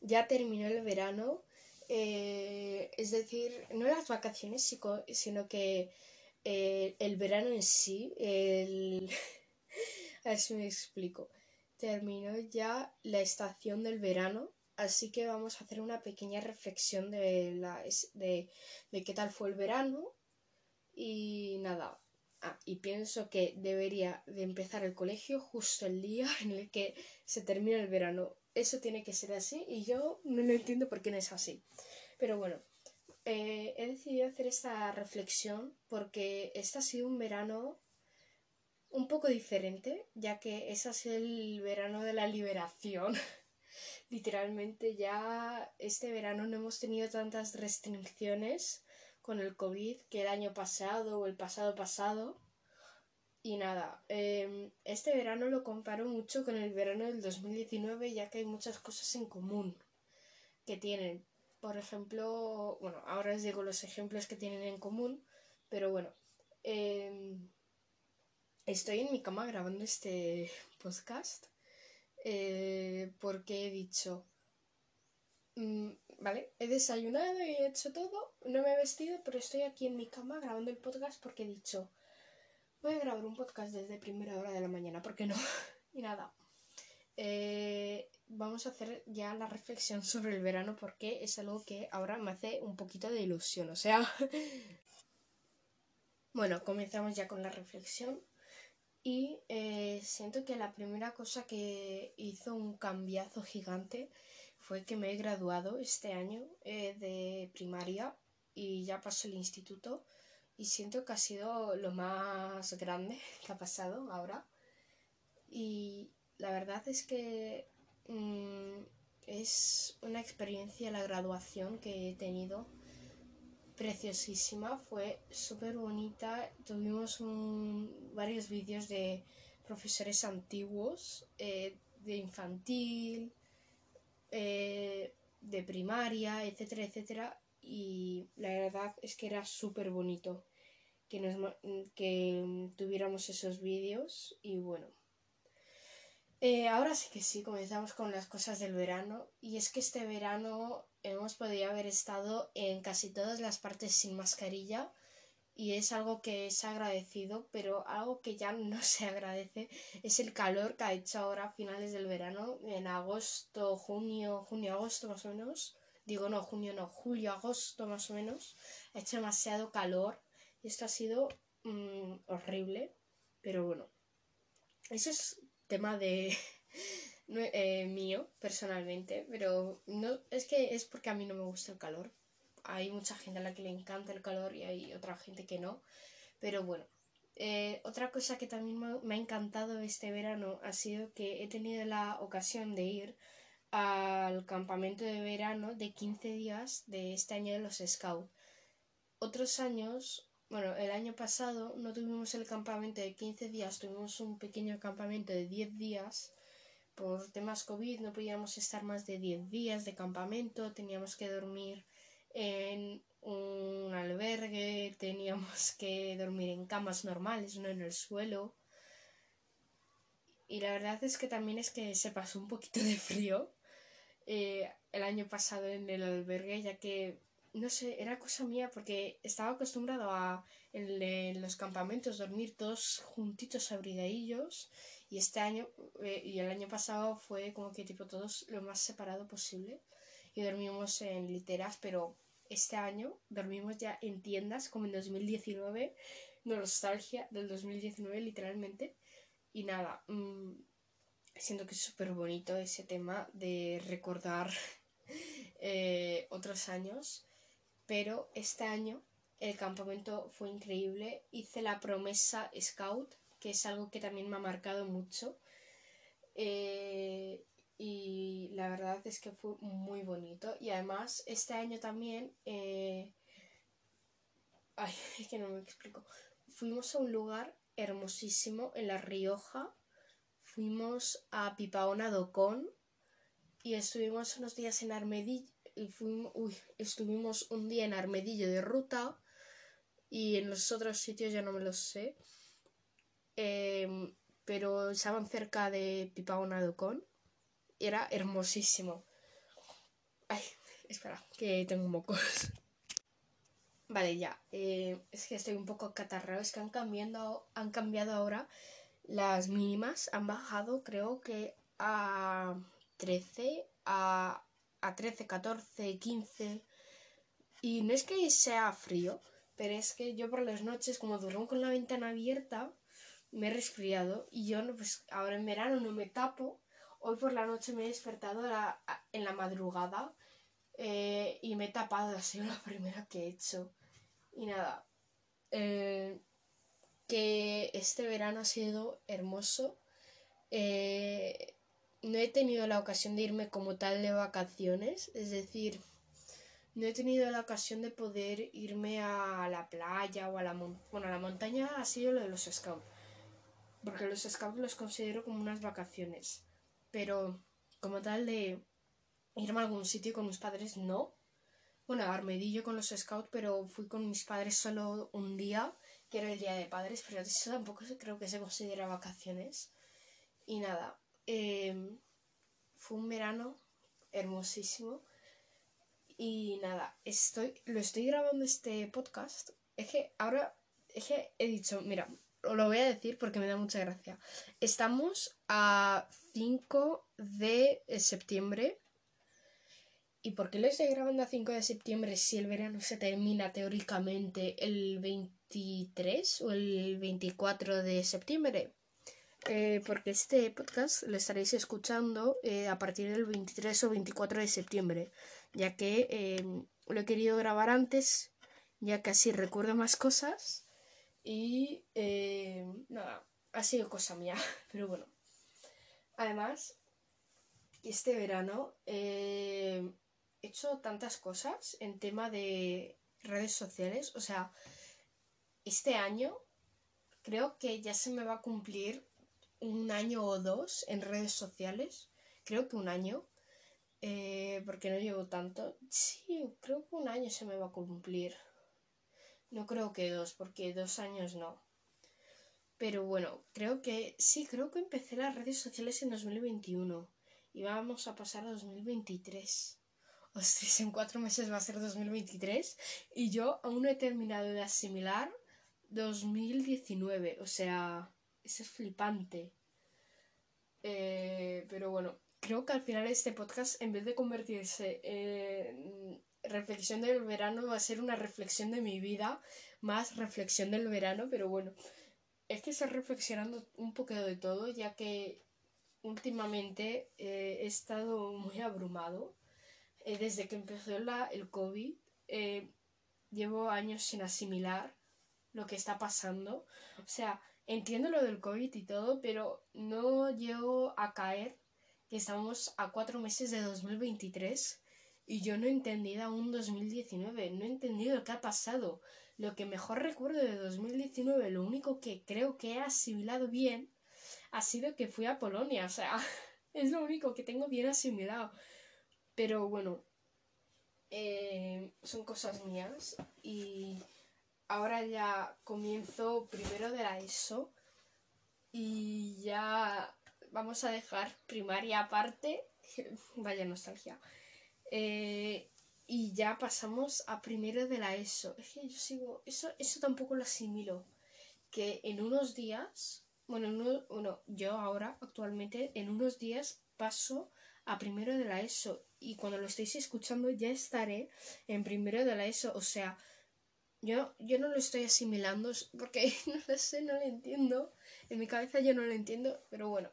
ya terminó el verano, eh, es decir, no las vacaciones, sino que eh, el verano en sí, el... a ver si me explico, terminó ya la estación del verano, así que vamos a hacer una pequeña reflexión de, la, de, de qué tal fue el verano y nada, Ah, y pienso que debería de empezar el colegio justo el día en el que se termina el verano. Eso tiene que ser así y yo no lo entiendo por qué no es así. Pero bueno, eh, he decidido hacer esta reflexión porque este ha sido un verano un poco diferente, ya que ese sido el verano de la liberación. Literalmente ya este verano no hemos tenido tantas restricciones con el COVID que el año pasado o el pasado pasado. Y nada, em, este verano lo comparo mucho con el verano del 2019 ya que hay muchas cosas en común que tienen. Por ejemplo, bueno, ahora os digo los ejemplos que tienen en común, pero bueno, em, estoy en mi cama grabando este podcast eh, porque he dicho, mm, ¿vale? He desayunado y he hecho todo, no me he vestido, pero estoy aquí en mi cama grabando el podcast porque he dicho, voy grabar un podcast desde primera hora de la mañana, ¿por qué no? y nada, eh, vamos a hacer ya la reflexión sobre el verano porque es algo que ahora me hace un poquito de ilusión, o sea... bueno, comenzamos ya con la reflexión. Y eh, siento que la primera cosa que hizo un cambiazo gigante fue que me he graduado este año eh, de primaria y ya pasé el instituto y siento que ha sido lo más grande que ha pasado ahora. Y la verdad es que mm, es una experiencia la graduación que he tenido preciosísima, fue súper bonita. Tuvimos varios vídeos de profesores antiguos, eh, de infantil, eh, de primaria, etcétera, etcétera. Y la verdad es que era súper bonito que, nos, que tuviéramos esos vídeos. Y bueno, eh, ahora sí que sí, comenzamos con las cosas del verano. Y es que este verano hemos podido haber estado en casi todas las partes sin mascarilla y es algo que es agradecido, pero algo que ya no se agradece es el calor que ha hecho ahora a finales del verano, en agosto, junio, junio, agosto más o menos. Digo, no, junio no, julio, agosto más o menos. Ha hecho demasiado calor esto ha sido mm, horrible, pero bueno, eso es tema de eh, mío personalmente, pero no es que es porque a mí no me gusta el calor hay mucha gente a la que le encanta el calor y hay otra gente que no. Pero bueno, eh, otra cosa que también me ha encantado este verano ha sido que he tenido la ocasión de ir al campamento de verano de 15 días de este año de los Scouts. Otros años, bueno, el año pasado no tuvimos el campamento de 15 días, tuvimos un pequeño campamento de 10 días. Por temas COVID no podíamos estar más de 10 días de campamento, teníamos que dormir en un albergue, teníamos que dormir en camas normales, no en el suelo. Y la verdad es que también es que se pasó un poquito de frío eh, el año pasado en el albergue, ya que, no sé, era cosa mía porque estaba acostumbrado a en, los campamentos dormir todos juntitos abrigadillos y este año eh, y el año pasado fue como que tipo todos lo más separado posible y dormimos en literas, pero este año dormimos ya en tiendas como en 2019, nostalgia del 2019 literalmente. Y nada, mm, siento que es súper bonito ese tema de recordar eh, otros años, pero este año el campamento fue increíble. Hice la promesa Scout, que es algo que también me ha marcado mucho. Eh, y la verdad es que fue muy bonito y además este año también eh... ay es que no me explico fuimos a un lugar hermosísimo en La Rioja fuimos a Pipaona Docón y estuvimos unos días en Armedillo y fuimos, uy, estuvimos un día en Armedillo de ruta y en los otros sitios ya no me los sé eh, pero estaban cerca de Pipaona Docón era hermosísimo. Ay, espera, que tengo mocos. Vale, ya. Eh, es que estoy un poco catarrado. Es que han cambiado, han cambiado ahora las mínimas. Han bajado, creo que a 13, a, a 13, 14, 15. Y no es que sea frío, pero es que yo por las noches, como duermo con la ventana abierta, me he resfriado. Y yo, pues ahora en verano no me tapo. Hoy por la noche me he despertado en la madrugada eh, y me he tapado. Ha sido la primera que he hecho. Y nada. Eh, que este verano ha sido hermoso. Eh, no he tenido la ocasión de irme como tal de vacaciones. Es decir, no he tenido la ocasión de poder irme a la playa o a la, bueno, a la montaña. Ha sido lo de los scouts. Porque los scouts los considero como unas vacaciones. Pero como tal de irme a algún sitio con mis padres, no. Bueno, a Armedillo con los scouts, pero fui con mis padres solo un día, que era el día de padres, pero eso tampoco creo que se considera vacaciones. Y nada, em, fue un verano hermosísimo. Y nada, estoy, lo estoy grabando este podcast. Es que ahora, es que he dicho, mira, lo voy a decir porque me da mucha gracia. Estamos a 5 de septiembre. ¿Y por qué lo estoy grabando a 5 de septiembre si el verano se termina teóricamente el 23 o el 24 de septiembre? Eh, porque este podcast lo estaréis escuchando eh, a partir del 23 o 24 de septiembre, ya que eh, lo he querido grabar antes, ya que así recuerdo más cosas y nada, ha sido cosa mía, pero bueno. Además, este verano he hecho tantas cosas en tema de redes sociales, o sea, este año creo que ya se me va a cumplir un año o dos en redes sociales. Creo que un año. Eh, porque no llevo tanto. Sí, creo que un año se me va a cumplir. No creo que dos, porque dos años no. Pero bueno, creo que sí, creo que empecé las redes sociales en 2021. Y vamos a pasar a 2023. Ostras, en cuatro meses va a ser 2023. Y yo aún no he terminado de asimilar 2019. O sea, es flipante. Eh, pero bueno, creo que al final este podcast, en vez de convertirse en reflexión del verano, va a ser una reflexión de mi vida, más reflexión del verano, pero bueno, es que estoy reflexionando un poco de todo, ya que últimamente eh, he estado muy abrumado. Eh, desde que empezó la, el COVID, llevo años sin asimilar lo que está pasando. O sea, entiendo lo del COVID y todo, pero no llego a caer que estamos a cuatro meses de 2023 y yo no he entendido aún 2019, no he entendido que ha pasado. Lo que mejor recuerdo de 2019, lo único que creo que he asimilado bien, ha sido que fui a Polonia, o sea, es lo único que tengo bien asimilado. Pero bueno, eh, son cosas mías y ahora ya comienzo primero de la ESO y ya vamos a dejar primaria aparte. Vaya nostalgia. Eh, y ya pasamos a primero de la ESO. Es que yo sigo. Eso, eso tampoco lo asimilo. Que en unos días. Bueno, uno, yo ahora, actualmente, en unos días paso a primero de la ESO. Y cuando lo estéis escuchando, ya estaré en primero de la ESO. O sea, yo, yo no lo estoy asimilando porque no lo sé, no lo entiendo. En mi cabeza yo no lo entiendo, pero bueno.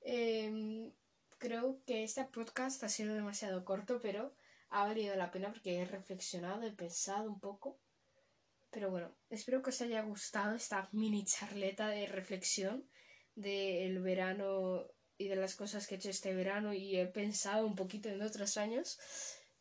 Em, creo que este podcast ha sido demasiado corto, pero ha valido la pena porque he reflexionado, he pensado un poco. Pero bueno, espero que os haya gustado esta mini charleta de reflexión del verano y de las cosas que he hecho este verano y he pensado un poquito en otros años.